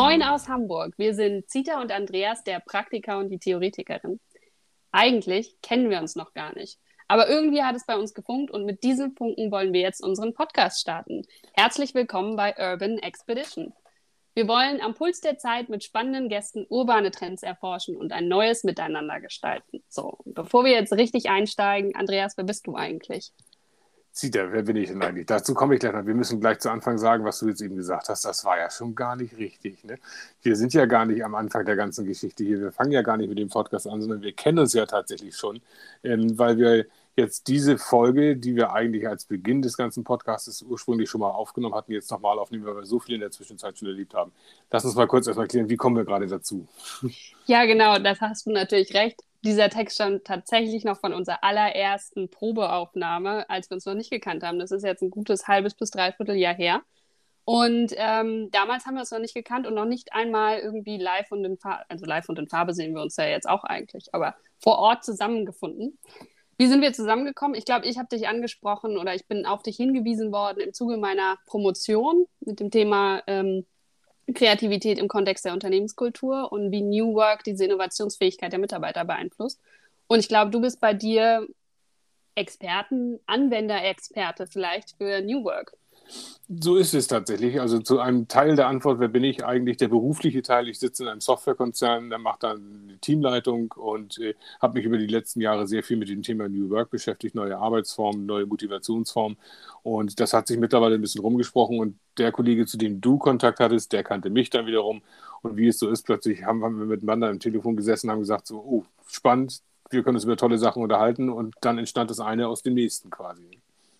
Moin aus Hamburg. Wir sind Zita und Andreas, der Praktiker und die Theoretikerin. Eigentlich kennen wir uns noch gar nicht. Aber irgendwie hat es bei uns gefunkt und mit diesen Punkten wollen wir jetzt unseren Podcast starten. Herzlich willkommen bei Urban Expedition. Wir wollen am Puls der Zeit mit spannenden Gästen urbane Trends erforschen und ein neues Miteinander gestalten. So, bevor wir jetzt richtig einsteigen, Andreas, wer bist du eigentlich? Zita, wer bin ich denn eigentlich? Dazu komme ich gleich noch. Wir müssen gleich zu Anfang sagen, was du jetzt eben gesagt hast. Das war ja schon gar nicht richtig. Ne? Wir sind ja gar nicht am Anfang der ganzen Geschichte hier. Wir fangen ja gar nicht mit dem Podcast an, sondern wir kennen uns ja tatsächlich schon, ähm, weil wir jetzt diese Folge, die wir eigentlich als Beginn des ganzen Podcasts ursprünglich schon mal aufgenommen hatten, jetzt nochmal aufnehmen, weil wir so viel in der Zwischenzeit schon erlebt haben. Lass uns mal kurz erstmal klären, wie kommen wir gerade dazu? Ja, genau, das hast du natürlich recht dieser Text stammt tatsächlich noch von unserer allerersten Probeaufnahme, als wir uns noch nicht gekannt haben. Das ist jetzt ein gutes halbes bis dreiviertel Jahr her. Und ähm, damals haben wir uns noch nicht gekannt und noch nicht einmal irgendwie live und in Farbe, also live und in Farbe sehen wir uns ja jetzt auch eigentlich, aber vor Ort zusammengefunden. Wie sind wir zusammengekommen? Ich glaube, ich habe dich angesprochen oder ich bin auf dich hingewiesen worden im Zuge meiner Promotion mit dem Thema ähm, Kreativität im Kontext der Unternehmenskultur und wie New Work diese Innovationsfähigkeit der Mitarbeiter beeinflusst. Und ich glaube, du bist bei dir Experten, Anwenderexperte vielleicht für New Work. So ist es tatsächlich. Also zu einem Teil der Antwort, wer bin ich eigentlich? Der berufliche Teil. Ich sitze in einem Softwarekonzern, der macht dann eine Teamleitung und äh, habe mich über die letzten Jahre sehr viel mit dem Thema New Work beschäftigt, neue Arbeitsformen, neue Motivationsformen. Und das hat sich mittlerweile ein bisschen rumgesprochen. Und der Kollege, zu dem du Kontakt hattest, der kannte mich dann wiederum. Und wie es so ist, plötzlich haben, wir miteinander im Telefon gesessen und haben gesagt, so, oh, spannend, wir können uns über tolle Sachen unterhalten. Und dann entstand das eine aus dem nächsten quasi.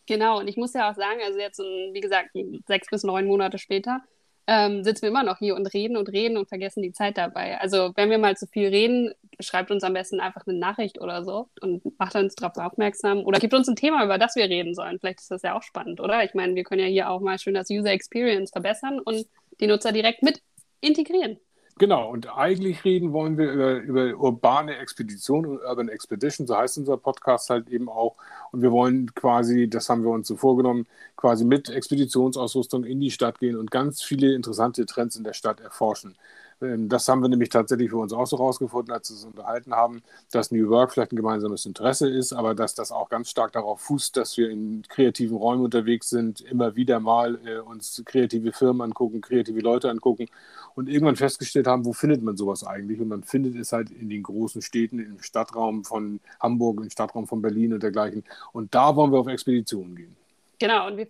Genau, und ich muss ja auch sagen, also jetzt, wie gesagt, sechs bis neun Monate später, ähm, sitzen wir immer noch hier und reden und reden und vergessen die Zeit dabei. Also wenn wir mal zu viel reden, schreibt uns am besten einfach eine Nachricht oder so und macht uns darauf aufmerksam oder gibt uns ein Thema, über das wir reden sollen. Vielleicht ist das ja auch spannend, oder? Ich meine, wir können ja hier auch mal schön das User Experience verbessern und die Nutzer direkt mit integrieren. Genau, und eigentlich reden wollen wir über, über urbane Expedition und Urban Expedition, so heißt unser Podcast halt eben auch. Und wir wollen quasi, das haben wir uns so vorgenommen, quasi mit Expeditionsausrüstung in die Stadt gehen und ganz viele interessante Trends in der Stadt erforschen. Ähm, das haben wir nämlich tatsächlich für uns auch so rausgefunden, als wir uns unterhalten haben, dass New Work vielleicht ein gemeinsames Interesse ist, aber dass das auch ganz stark darauf fußt, dass wir in kreativen Räumen unterwegs sind, immer wieder mal äh, uns kreative Firmen angucken, kreative Leute angucken und irgendwann festgestellt haben, wo findet man sowas eigentlich? Und man findet es halt in den großen Städten, im Stadtraum von Hamburg, im Stadtraum von Berlin und dergleichen. Und da wollen wir auf Expeditionen gehen. Genau, und wir,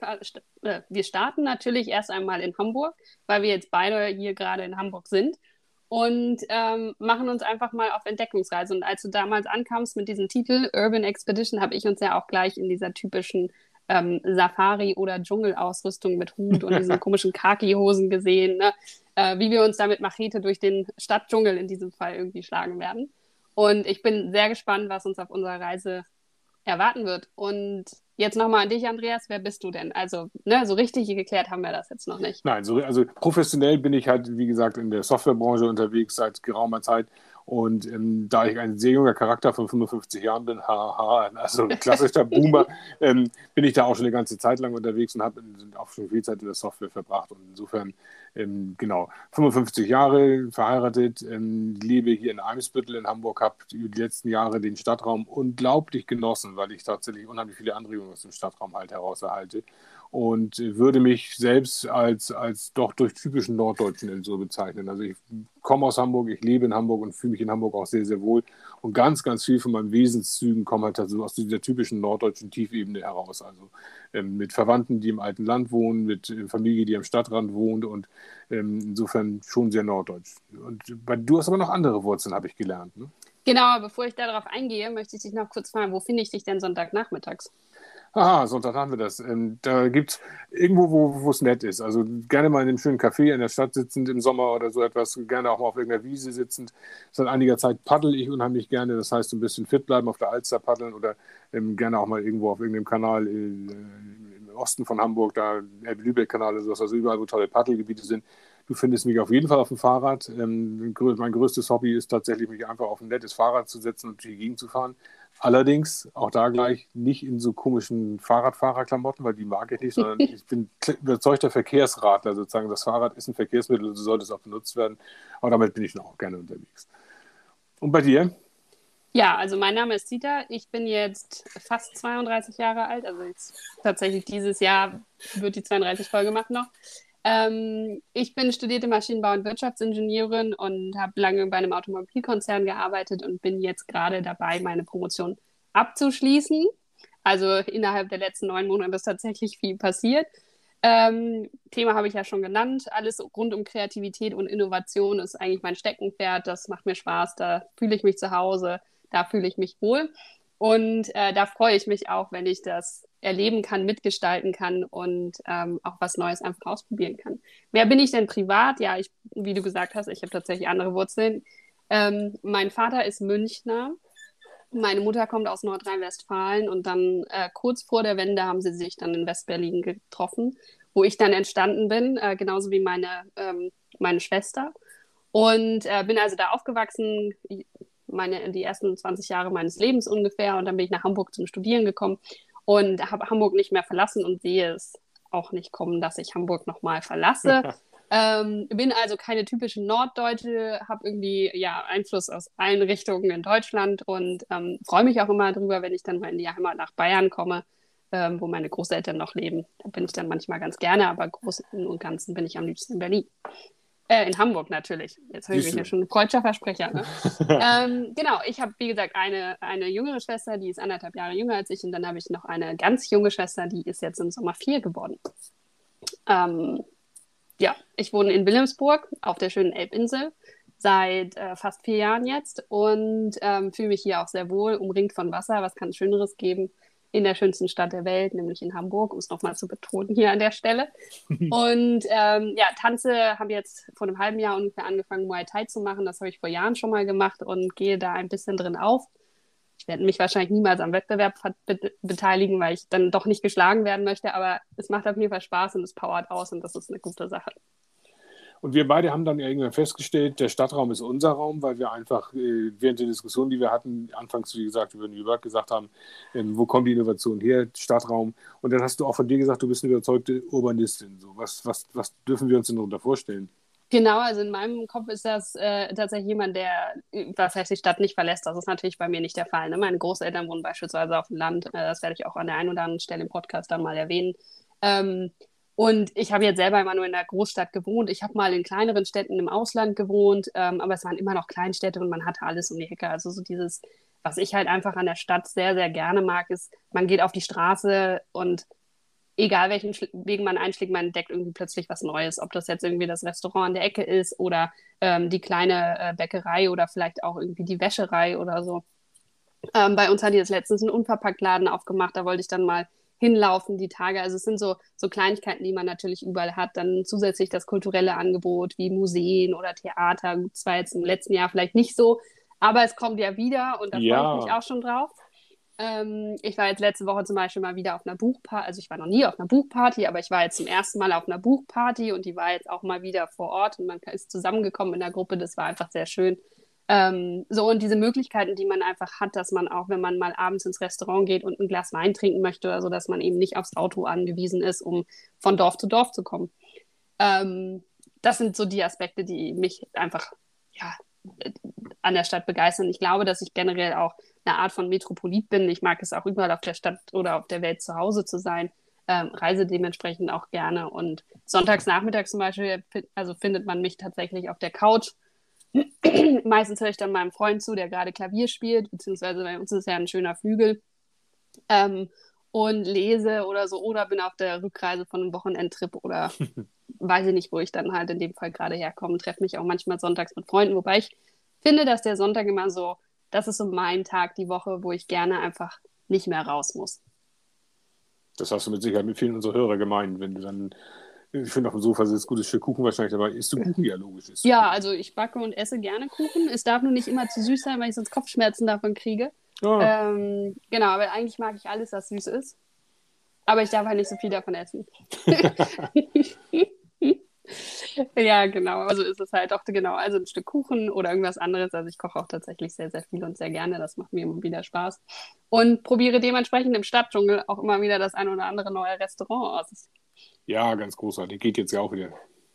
äh, wir starten natürlich erst einmal in Hamburg, weil wir jetzt beide hier gerade in Hamburg sind und ähm, machen uns einfach mal auf Entdeckungsreise. Und als du damals ankamst mit diesem Titel Urban Expedition, habe ich uns ja auch gleich in dieser typischen ähm, Safari- oder Dschungelausrüstung mit Hut und diesen komischen Khaki-Hosen gesehen, ne? äh, wie wir uns da mit Machete durch den Stadtdschungel in diesem Fall irgendwie schlagen werden. Und ich bin sehr gespannt, was uns auf unserer Reise erwarten wird. Und Jetzt nochmal an dich, Andreas. Wer bist du denn? Also, ne, so richtig geklärt haben wir das jetzt noch nicht. Nein, so, also professionell bin ich halt, wie gesagt, in der Softwarebranche unterwegs seit geraumer Zeit. Und ähm, da ich ein sehr junger Charakter von 55 Jahren bin, haha, also ein klassischer Boomer, ähm, bin ich da auch schon eine ganze Zeit lang unterwegs und habe auch schon viel Zeit in der Software verbracht. Und insofern, ähm, genau, 55 Jahre verheiratet, ähm, lebe hier in Eimsbüttel in Hamburg, habe die letzten Jahre den Stadtraum unglaublich genossen, weil ich tatsächlich unheimlich viele Anregungen aus dem Stadtraum halt heraus erhalte und würde mich selbst als, als doch durch typischen Norddeutschen so bezeichnen. Also ich komme aus Hamburg, ich lebe in Hamburg und fühle mich in Hamburg auch sehr, sehr wohl. Und ganz, ganz viel von meinen Wesenszügen kommen halt also aus dieser typischen norddeutschen Tiefebene heraus. Also ähm, mit Verwandten, die im alten Land wohnen, mit äh, Familie, die am Stadtrand wohnt und ähm, insofern schon sehr norddeutsch. Und bei, du hast aber noch andere Wurzeln, habe ich gelernt. Ne? Genau, bevor ich darauf eingehe, möchte ich dich noch kurz fragen, wo finde ich dich denn Sonntagnachmittags? Aha, Sonntag haben wir das. Ähm, da gibt es irgendwo, wo es nett ist. Also gerne mal in einem schönen Café in der Stadt sitzend im Sommer oder so etwas, gerne auch mal auf irgendeiner Wiese sitzend. Seit einiger Zeit paddel ich unheimlich gerne. Das heißt, ein bisschen fit bleiben auf der Alster paddeln oder ähm, gerne auch mal irgendwo auf irgendeinem Kanal äh, im Osten von Hamburg, da Lübeck-Kanal oder sowas, also überall, wo tolle Paddelgebiete sind. Du findest mich auf jeden Fall auf dem Fahrrad. Ähm, mein größtes Hobby ist tatsächlich, mich einfach auf ein nettes Fahrrad zu setzen und durch die Gegend zu fahren Allerdings auch da gleich nicht in so komischen Fahrradfahrerklamotten, weil die mag ich nicht, sondern ich bin überzeugter Verkehrsradler sozusagen. Das Fahrrad ist ein Verkehrsmittel und so sollte es auch benutzt werden. Aber damit bin ich noch auch gerne unterwegs. Und bei dir? Ja, also mein Name ist Zita. Ich bin jetzt fast 32 Jahre alt. Also jetzt tatsächlich dieses Jahr wird die 32 voll gemacht noch. Ähm, ich bin studierte Maschinenbau- und Wirtschaftsingenieurin und habe lange bei einem Automobilkonzern gearbeitet und bin jetzt gerade dabei, meine Promotion abzuschließen. Also innerhalb der letzten neun Monate ist tatsächlich viel passiert. Ähm, Thema habe ich ja schon genannt. Alles rund um Kreativität und Innovation ist eigentlich mein Steckenpferd. Das macht mir Spaß. Da fühle ich mich zu Hause. Da fühle ich mich wohl. Und äh, da freue ich mich auch, wenn ich das erleben kann, mitgestalten kann und ähm, auch was Neues einfach ausprobieren kann. Wer bin ich denn privat? Ja, ich, wie du gesagt hast, ich habe tatsächlich andere Wurzeln. Ähm, mein Vater ist Münchner. Meine Mutter kommt aus Nordrhein-Westfalen und dann äh, kurz vor der Wende haben sie sich dann in Westberlin getroffen, wo ich dann entstanden bin, äh, genauso wie meine, ähm, meine Schwester. Und äh, bin also da aufgewachsen, meine, die ersten 20 Jahre meines Lebens ungefähr. Und dann bin ich nach Hamburg zum Studieren gekommen und habe Hamburg nicht mehr verlassen und sehe es auch nicht kommen, dass ich Hamburg nochmal verlasse. ähm, bin also keine typische Norddeutsche, habe irgendwie ja Einfluss aus allen Richtungen in Deutschland und ähm, freue mich auch immer drüber, wenn ich dann mal in die Heimat nach Bayern komme, ähm, wo meine Großeltern noch leben. Da bin ich dann manchmal ganz gerne, aber Großen und Ganzen bin ich am liebsten in Berlin. Äh, in Hamburg natürlich. Jetzt höre ich mich ja schon freudscher Versprecher. Ne? ähm, genau, ich habe, wie gesagt, eine, eine jüngere Schwester, die ist anderthalb Jahre jünger als ich. Und dann habe ich noch eine ganz junge Schwester, die ist jetzt im Sommer vier geworden. Ähm, ja, ich wohne in Wilhelmsburg auf der schönen Elbinsel seit äh, fast vier Jahren jetzt und ähm, fühle mich hier auch sehr wohl, umringt von Wasser. Was kann es Schöneres geben? In der schönsten Stadt der Welt, nämlich in Hamburg, um es nochmal zu betonen hier an der Stelle. Und ähm, ja, Tanze habe jetzt vor einem halben Jahr ungefähr angefangen, Muay Thai zu machen. Das habe ich vor Jahren schon mal gemacht und gehe da ein bisschen drin auf. Ich werde mich wahrscheinlich niemals am Wettbewerb be beteiligen, weil ich dann doch nicht geschlagen werden möchte, aber es macht auf jeden Fall Spaß und es powert aus und das ist eine gute Sache. Und wir beide haben dann irgendwann festgestellt, der Stadtraum ist unser Raum, weil wir einfach äh, während der Diskussion, die wir hatten, anfangs, wie gesagt, über York gesagt haben, ähm, wo kommt die Innovation her, Stadtraum. Und dann hast du auch von dir gesagt, du bist eine überzeugte Urbanistin. So, was, was, was dürfen wir uns denn darunter vorstellen? Genau, also in meinem Kopf ist das äh, tatsächlich jemand, der, was heißt, die Stadt nicht verlässt. Das ist natürlich bei mir nicht der Fall. Ne? Meine Großeltern wohnen beispielsweise auf dem Land. Äh, das werde ich auch an der einen oder anderen Stelle im Podcast dann mal erwähnen. Ähm, und ich habe jetzt selber immer nur in der Großstadt gewohnt. Ich habe mal in kleineren Städten im Ausland gewohnt, ähm, aber es waren immer noch Kleinstädte und man hatte alles um die Ecke. Also so dieses, was ich halt einfach an der Stadt sehr, sehr gerne mag, ist, man geht auf die Straße und egal welchen Weg man einschlägt, man entdeckt irgendwie plötzlich was Neues. Ob das jetzt irgendwie das Restaurant an der Ecke ist oder ähm, die kleine äh, Bäckerei oder vielleicht auch irgendwie die Wäscherei oder so. Ähm, bei uns hat jetzt letztens einen Unverpacktladen aufgemacht. Da wollte ich dann mal hinlaufen die Tage. Also es sind so, so Kleinigkeiten, die man natürlich überall hat. Dann zusätzlich das kulturelle Angebot wie Museen oder Theater. Zwar jetzt im letzten Jahr vielleicht nicht so, aber es kommt ja wieder und da ja. freue ich mich auch schon drauf. Ähm, ich war jetzt letzte Woche zum Beispiel mal wieder auf einer Buchparty, also ich war noch nie auf einer Buchparty, aber ich war jetzt zum ersten Mal auf einer Buchparty und die war jetzt auch mal wieder vor Ort und man ist zusammengekommen in der Gruppe. Das war einfach sehr schön. Ähm, so und diese Möglichkeiten, die man einfach hat, dass man auch, wenn man mal abends ins Restaurant geht und ein Glas Wein trinken möchte oder so, dass man eben nicht aufs Auto angewiesen ist, um von Dorf zu Dorf zu kommen. Ähm, das sind so die Aspekte, die mich einfach ja, an der Stadt begeistern. Ich glaube, dass ich generell auch eine Art von Metropolit bin. Ich mag es auch überall auf der Stadt oder auf der Welt zu Hause zu sein. Ähm, reise dementsprechend auch gerne. Und sonntags nachmittags zum Beispiel, also findet man mich tatsächlich auf der Couch Meistens höre ich dann meinem Freund zu, der gerade Klavier spielt, beziehungsweise bei uns ist ja ein schöner Flügel. Ähm, und lese oder so, oder bin auf der Rückreise von einem Wochenendtrip oder weiß ich nicht, wo ich dann halt in dem Fall gerade herkomme. Treffe mich auch manchmal sonntags mit Freunden, wobei ich finde, dass der Sonntag immer so, das ist so mein Tag die Woche, wo ich gerne einfach nicht mehr raus muss. Das hast du mit Sicherheit mit vielen unserer Hörer gemeint, wenn du dann ich finde auf dem Sofa sitzt gutes Stück Kuchen wahrscheinlich dabei. Isst du Kuchen? Ja, logisch. Ist ja, also ich backe und esse gerne Kuchen. Es darf nur nicht immer zu süß sein, weil ich sonst Kopfschmerzen davon kriege. Oh. Ähm, genau, aber eigentlich mag ich alles, was süß ist. Aber ich darf halt nicht so viel davon essen. ja, genau. Also ist es halt auch genau, also ein Stück Kuchen oder irgendwas anderes. Also ich koche auch tatsächlich sehr, sehr viel und sehr gerne. Das macht mir immer wieder Spaß. Und probiere dementsprechend im Stadtdschungel auch immer wieder das ein oder andere neue Restaurant aus. Ja, ganz großartig. Geht jetzt ja auch wieder.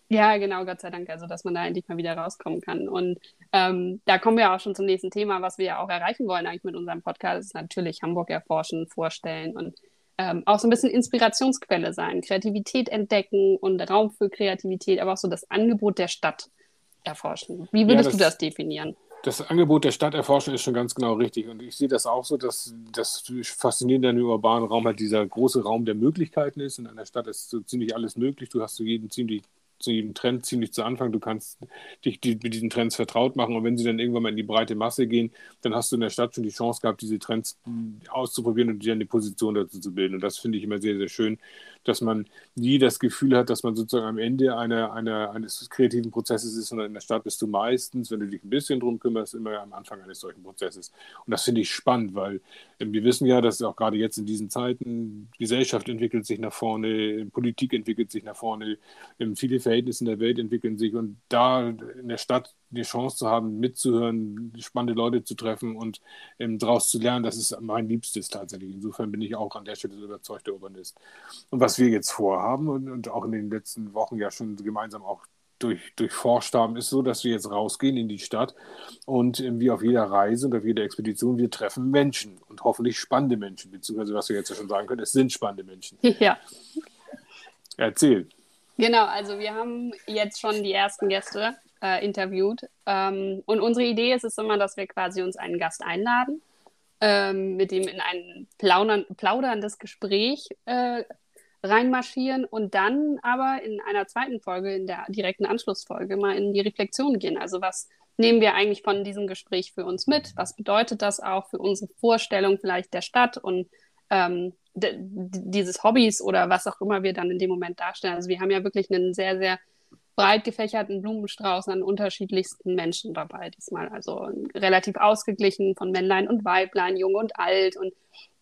Ja, genau, Gott sei Dank, also dass man da endlich mal wieder rauskommen kann. Und ähm, da kommen wir auch schon zum nächsten Thema, was wir ja auch erreichen wollen eigentlich mit unserem Podcast, ist natürlich Hamburg erforschen, vorstellen und ähm, auch so ein bisschen Inspirationsquelle sein, Kreativität entdecken und Raum für Kreativität, aber auch so das Angebot der Stadt erforschen. Wie würdest ja, das, du das definieren? Das Angebot der Stadt erforschen ist schon ganz genau richtig. Und ich sehe das auch so, dass das Faszinierende an dem urbanen Raum halt dieser große Raum der Möglichkeiten ist. In einer Stadt ist so ziemlich alles möglich. Du hast zu jedem ziemlich zu jedem Trend ziemlich zu Anfang. Du kannst dich die, mit diesen Trends vertraut machen und wenn sie dann irgendwann mal in die breite Masse gehen, dann hast du in der Stadt schon die Chance gehabt, diese Trends auszuprobieren und dir eine Position dazu zu bilden. Und das finde ich immer sehr, sehr schön, dass man nie das Gefühl hat, dass man sozusagen am Ende einer, einer, eines kreativen Prozesses ist, sondern in der Stadt bist du meistens, wenn du dich ein bisschen drum kümmerst, immer am Anfang eines solchen Prozesses. Und das finde ich spannend, weil äh, wir wissen ja, dass auch gerade jetzt in diesen Zeiten Gesellschaft entwickelt sich nach vorne, Politik entwickelt sich nach vorne, viele Verhältnisse in der Welt entwickeln sich und da in der Stadt die Chance zu haben, mitzuhören, spannende Leute zu treffen und ähm, daraus zu lernen, das ist mein Liebstes tatsächlich. Insofern bin ich auch an der Stelle so überzeugter Urbanist. Und was wir jetzt vorhaben und, und auch in den letzten Wochen ja schon gemeinsam auch durch, durchforscht haben, ist so, dass wir jetzt rausgehen in die Stadt und ähm, wie auf jeder Reise und auf jeder Expedition, wir treffen Menschen und hoffentlich spannende Menschen, beziehungsweise was wir jetzt ja schon sagen können, es sind spannende Menschen. Ja. Erzähl. Genau, also wir haben jetzt schon die ersten Gäste äh, interviewt. Ähm, und unsere Idee ist es immer, dass wir quasi uns einen Gast einladen, ähm, mit dem in ein plaudern, plauderndes Gespräch äh, reinmarschieren und dann aber in einer zweiten Folge, in der direkten Anschlussfolge, mal in die Reflexion gehen. Also was nehmen wir eigentlich von diesem Gespräch für uns mit? Was bedeutet das auch für unsere Vorstellung vielleicht der Stadt und ähm, dieses Hobbys oder was auch immer wir dann in dem Moment darstellen? Also wir haben ja wirklich einen sehr, sehr breit gefächerten Blumenstrauß an unterschiedlichsten Menschen dabei diesmal. Also relativ ausgeglichen von Männlein und Weiblein, jung und alt und,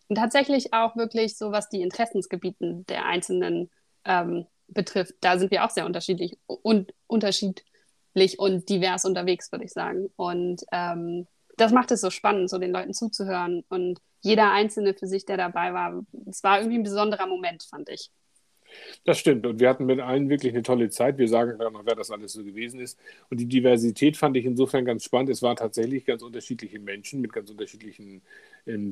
und tatsächlich auch wirklich so, was die Interessensgebieten der Einzelnen ähm, betrifft. Da sind wir auch sehr unterschiedlich und unterschiedlich und divers unterwegs, würde ich sagen. Und ähm, das macht es so spannend, so den Leuten zuzuhören und jeder Einzelne für sich, der dabei war. Es war irgendwie ein besonderer Moment, fand ich. Das stimmt. Und wir hatten mit allen wirklich eine tolle Zeit. Wir sagen dann noch, wer das alles so gewesen ist. Und die Diversität fand ich insofern ganz spannend. Es waren tatsächlich ganz unterschiedliche Menschen mit ganz unterschiedlichen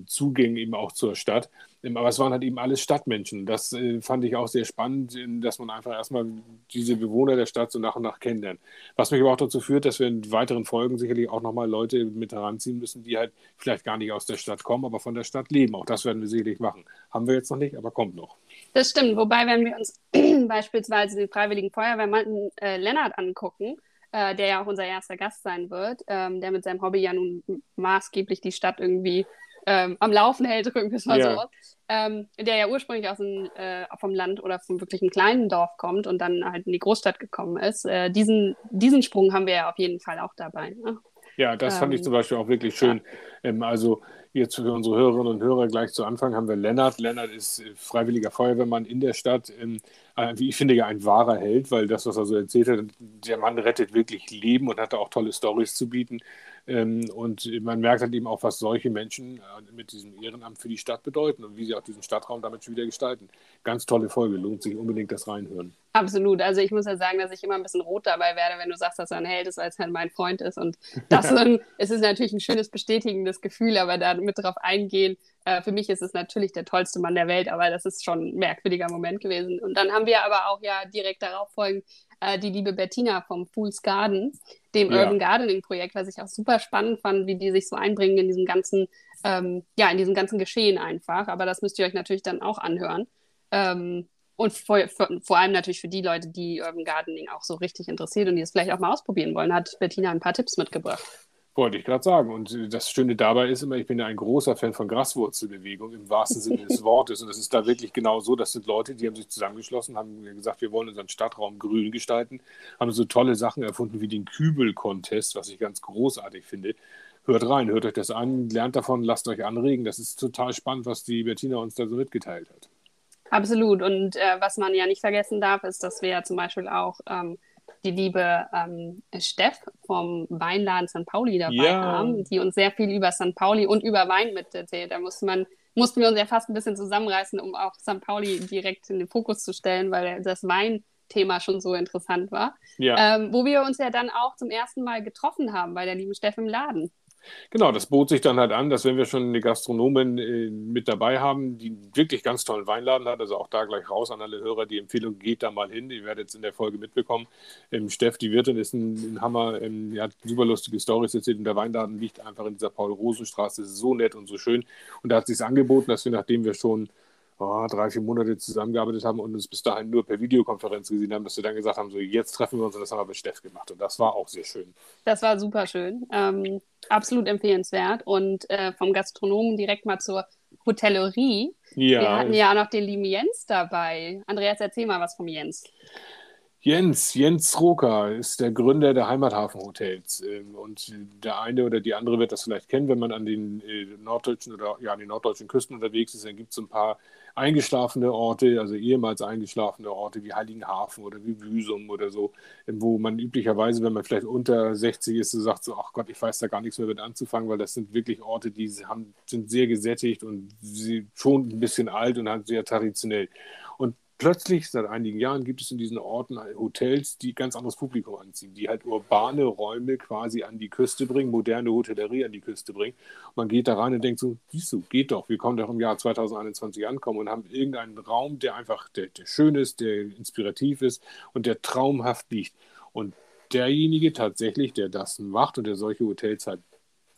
Zugängen eben auch zur Stadt. Ähm, aber es waren halt eben alles Stadtmenschen. Das äh, fand ich auch sehr spannend, dass man einfach erstmal diese Bewohner der Stadt so nach und nach kennenlernt. Was mich aber auch dazu führt, dass wir in weiteren Folgen sicherlich auch nochmal Leute mit heranziehen müssen, die halt vielleicht gar nicht aus der Stadt kommen, aber von der Stadt leben. Auch das werden wir sicherlich machen. Haben wir jetzt noch nicht, aber kommt noch. Das stimmt. Wobei, wenn wir uns beispielsweise den Freiwilligen Feuerwehrmann äh, Lennart angucken, äh, der ja auch unser erster Gast sein wird, ähm, der mit seinem Hobby ja nun maßgeblich die Stadt irgendwie ähm, am Laufen hält, drücken wir es mal ja. so aus, ähm, der ja ursprünglich aus dem, äh, vom Land oder vom wirklichen kleinen Dorf kommt und dann halt in die Großstadt gekommen ist. Äh, diesen, diesen Sprung haben wir ja auf jeden Fall auch dabei. Ne? Ja, das fand ich ähm, zum Beispiel auch wirklich schön. Ja. Ähm, also Jetzt für unsere Hörerinnen und Hörer gleich zu Anfang haben wir Lennart. Lennart ist freiwilliger Feuerwehrmann in der Stadt. Ähm, äh, wie ich finde, ja ein wahrer Held, weil das, was er so erzählt hat, der Mann rettet wirklich Leben und hat auch tolle Stories zu bieten. Ähm, und man merkt halt eben auch, was solche Menschen äh, mit diesem Ehrenamt für die Stadt bedeuten und wie sie auch diesen Stadtraum damit schon wieder gestalten. Ganz tolle Folge, lohnt sich unbedingt das reinhören. Absolut. Also ich muss ja sagen, dass ich immer ein bisschen rot dabei werde, wenn du sagst, dass er ein Held ist, weil es halt mein Freund ist. Und das ein, es ist natürlich ein schönes, bestätigendes Gefühl, aber da mit drauf eingehen, äh, für mich ist es natürlich der tollste Mann der Welt, aber das ist schon ein merkwürdiger Moment gewesen. Und dann haben wir aber auch ja direkt darauf folgend äh, die liebe Bettina vom Fool's Garden, dem ja. Urban Gardening Projekt, was ich auch super spannend fand, wie die sich so einbringen in diesem ganzen, ähm, ja, in diesem ganzen Geschehen einfach. Aber das müsst ihr euch natürlich dann auch anhören. Ähm, und vor, vor, vor, allem natürlich für die Leute, die Urban Gardening auch so richtig interessiert und die es vielleicht auch mal ausprobieren wollen, hat Bettina ein paar Tipps mitgebracht. Wollte ich gerade sagen. Und das Schöne dabei ist immer, ich bin ja ein großer Fan von Graswurzelbewegung im wahrsten Sinne des Wortes. Und es ist da wirklich genau so, das sind Leute, die haben sich zusammengeschlossen, haben gesagt, wir wollen unseren Stadtraum grün gestalten, haben so tolle Sachen erfunden wie den Kübel-Contest, was ich ganz großartig finde. Hört rein, hört euch das an, lernt davon, lasst euch anregen. Das ist total spannend, was die Bettina uns da so mitgeteilt hat. Absolut. Und äh, was man ja nicht vergessen darf, ist, dass wir ja zum Beispiel auch ähm, die liebe ähm, Steff vom Weinladen St. Pauli dabei Ja. haben, die uns sehr viel über St. Pauli und über Wein miterzählt. Da musste man, mussten wir uns ja fast ein bisschen zusammenreißen, um auch St. Pauli direkt in den Fokus zu stellen, weil das Weinthema schon so interessant war. Ja. Ähm, wo wir uns ja dann auch zum ersten Mal getroffen haben bei der lieben Steff im Laden. Genau, das bot sich dann halt an, dass wenn wir schon eine Gastronomin äh, mit dabei haben, die wirklich ganz tollen Weinladen hat, also auch da gleich raus an alle Hörer, die Empfehlung geht da mal hin, ihr werdet es in der Folge mitbekommen. Ähm, Steff, die Wirtin, ist ein, ein Hammer, ähm, die hat super lustige Storys erzählt und der Weinladen liegt einfach in dieser Paul-Rosen-Straße, so nett und so schön und da hat sich angeboten, dass wir, nachdem wir schon oh, drei, vier Monate zusammengearbeitet haben und uns bis dahin nur per Videokonferenz gesehen haben, dass wir dann gesagt haben, so jetzt treffen wir uns und das haben wir mit Steff gemacht und das war auch sehr schön. Das war super schön. Ähm, absolut empfehlenswert. Und äh, vom Gastronomen direkt mal zur Hotellerie. Ja, Wir hatten ja auch noch den lieben Jens dabei. Andreas, erzähl mal was vom Jens. Jens, Jens Roker ist der Gründer der Heimathafenhotels. Ähm, Und der eine oder die andere wird das vielleicht kennen, wenn man an den äh, norddeutschen oder ja, an den norddeutschen Küsten unterwegs ist, dann gibt es ein paar eingeschlafene Orte, also ehemals eingeschlafene Orte wie Heiligenhafen oder wie Büsum oder so, ähm, wo man üblicherweise, wenn man vielleicht unter 60 ist, so sagt so, ach Gott, ich weiß da gar nichts mehr mit anzufangen, weil das sind wirklich Orte, die haben, sind sehr gesättigt und schon ein bisschen alt und halt sehr traditionell. Plötzlich, seit einigen Jahren, gibt es in diesen Orten Hotels, die ganz anderes Publikum anziehen, die halt urbane Räume quasi an die Küste bringen, moderne Hotellerie an die Küste bringen. Man geht da rein und denkt so, siehst du, geht doch, wir kommen doch im Jahr 2021 ankommen und haben irgendeinen Raum, der einfach, der, der schön ist, der inspirativ ist und der traumhaft liegt. Und derjenige tatsächlich, der das macht und der solche Hotels halt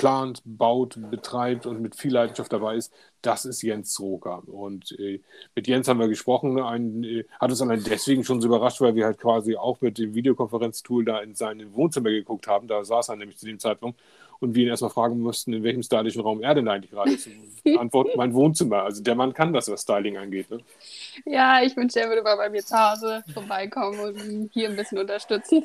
plant, baut, betreibt und mit viel Leidenschaft dabei ist, das ist Jens Roker. Und äh, mit Jens haben wir gesprochen, ein, äh, hat uns allein deswegen schon so überrascht, weil wir halt quasi auch mit dem Videokonferenztool da in sein Wohnzimmer geguckt haben. Da saß er nämlich zu dem Zeitpunkt und wir ihn erstmal fragen mussten, in welchem stylischen Raum er denn eigentlich gerade ist. Antwort, mein Wohnzimmer. Also der Mann kann das, was Styling angeht. Ne? Ja, ich wünschte, er würde mal bei mir zu Hause vorbeikommen und ihn hier ein bisschen unterstützen.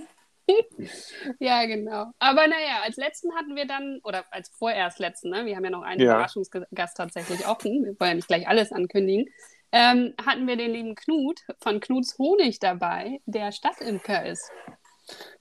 ja, genau. Aber naja, als letzten hatten wir dann, oder als vorerst letzten, ne? wir haben ja noch einen Ja. Überraschungsgast tatsächlich offen, wir wollen ja nicht gleich alles ankündigen, ähm, hatten wir den lieben Knut von Knuts Honig dabei, der Stadtimker ist.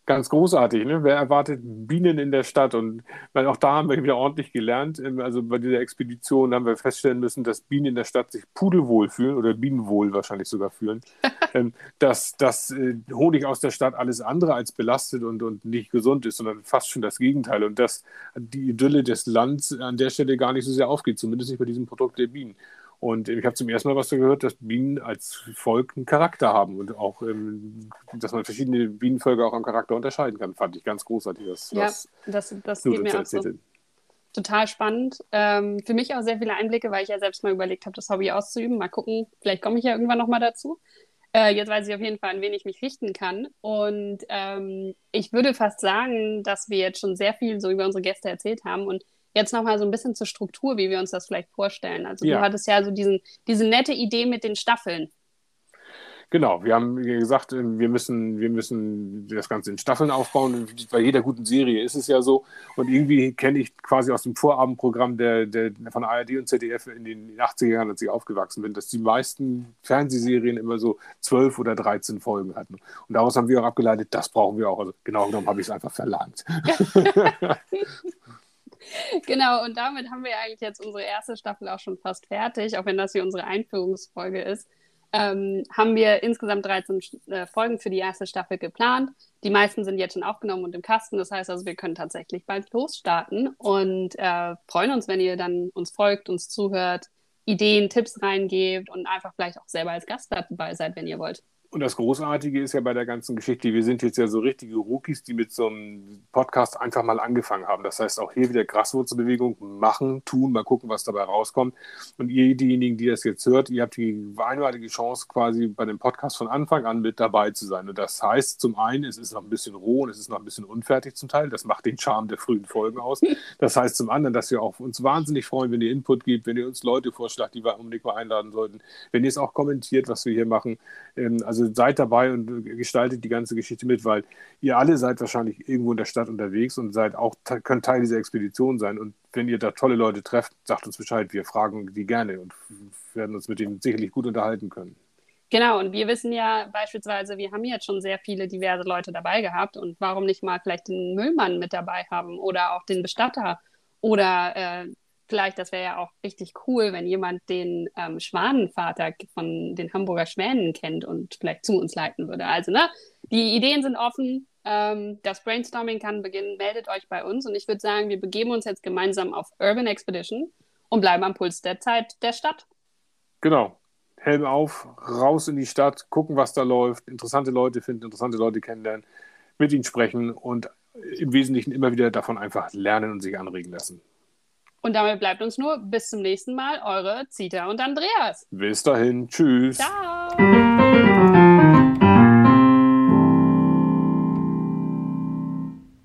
Ganz großartig, ne? Wer erwartet Bienen in der Stadt? Und weil auch da haben wir wieder ordentlich gelernt. Ähm, Also bei dieser Expedition haben wir feststellen müssen, dass Bienen in der Stadt sich pudelwohl fühlen oder Bienenwohl wahrscheinlich sogar fühlen. Ähm, dass, dass äh, Honig aus der Stadt alles andere als belastet und, und nicht gesund ist, sondern fast schon das Gegenteil. Und dass die Idylle des Landes an der Stelle gar nicht so sehr aufgeht, zumindest nicht bei diesem Produkt der Bienen. Und ich habe zum ersten Mal was gehört, dass Bienen als Volk einen Charakter haben und auch, ähm, dass man verschiedene Bienenvölker auch am Charakter unterscheiden kann. Fand ich ganz großartig, was, Ja, das, das Knut geht mir auch so. Total spannend. Ähm, für mich auch sehr viele Einblicke, weil ich ja selbst mal überlegt habe, das Hobby auszuüben. Mal gucken, vielleicht komme ich ja irgendwann nochmal dazu. Äh, jetzt weiß ich auf jeden Fall, an wen ich mich richten kann. Und ähm, ich würde fast sagen, dass wir jetzt schon sehr viel so über unsere Gäste erzählt haben und jetzt nochmal so ein bisschen zur Struktur, wie wir uns das vielleicht vorstellen. Also Ja. du hattest ja so diesen, diese nette Idee mit den Staffeln. Genau, wir haben gesagt, äh, wir müssen, wir müssen das Ganze in Staffeln aufbauen. Bei jeder guten Serie ist es ja so. Und irgendwie kenne ich quasi aus dem Vorabendprogramm der, der, von ARD und ZDF in den 80er Jahren, als ich aufgewachsen bin, dass die meisten Fernsehserien immer so zwölf oder 13 Folgen hatten. Und daraus haben wir auch abgeleitet, das brauchen wir auch. Also genau genommen habe ich es einfach verlangt. Genau, und damit haben wir eigentlich jetzt unsere erste Staffel auch schon fast fertig, auch wenn das hier unsere Einführungsfolge ist. Ähm, haben wir insgesamt 13 äh, Folgen für die erste Staffel geplant. Die meisten sind jetzt schon aufgenommen und im Kasten. Das heißt also, wir können tatsächlich bald losstarten und äh, freuen uns, wenn ihr dann uns folgt, uns zuhört, Ideen, Tipps reingebt und einfach vielleicht auch selber als Gast dabei seid, wenn ihr wollt. Und das Großartige ist ja bei der ganzen Geschichte, wir sind jetzt ja so richtige Rookies, die mit so einem Podcast einfach mal angefangen haben. Das heißt, auch hier wieder Graswurzelbewegung machen, tun, mal gucken, was dabei rauskommt. Und ihr, diejenigen, die das jetzt hört, ihr habt die einmalige Chance, quasi bei dem Podcast von Anfang an mit dabei zu sein. Und das heißt, zum einen, es ist noch ein bisschen roh und es ist noch ein bisschen unfertig zum Teil. Das macht den Charme der frühen Folgen aus. Das heißt zum anderen, dass wir auch uns wahnsinnig freuen, wenn ihr Input gebt, wenn ihr uns Leute vorschlagt, die wir unbedingt mal einladen sollten, wenn ihr es auch kommentiert, was wir hier machen. Ähm, Seid dabei und gestaltet die ganze Geschichte mit, weil ihr alle seid wahrscheinlich irgendwo in der Stadt unterwegs und seid auch, könnt Teil dieser Expedition sein. Und wenn ihr da tolle Leute trefft, sagt uns Bescheid. Wir fragen die gerne und werden uns mit denen sicherlich gut unterhalten können. Genau, und wir wissen ja beispielsweise, wir haben jetzt schon sehr viele diverse Leute dabei gehabt und warum nicht mal vielleicht den Müllmann mit dabei haben oder auch den Bestatter oder äh, vielleicht, das wäre ja auch richtig cool, wenn jemand den ähm, Schwanenvater von den Hamburger Schwänen kennt und vielleicht zu uns leiten würde. Also, ne, die Ideen sind offen, ähm, das Brainstorming kann beginnen, meldet euch bei uns und ich würde sagen, wir begeben uns jetzt gemeinsam auf Urban Expedition und bleiben am Puls der Zeit der Stadt. Genau. Helm auf, raus in die Stadt, gucken, was da läuft, interessante Leute finden, interessante Leute kennenlernen, mit ihnen sprechen und im Wesentlichen immer wieder davon einfach lernen und sich anregen lassen. Und damit bleibt uns nur bis zum nächsten Mal, eure Zita und Andreas. Bis dahin, tschüss. Ciao.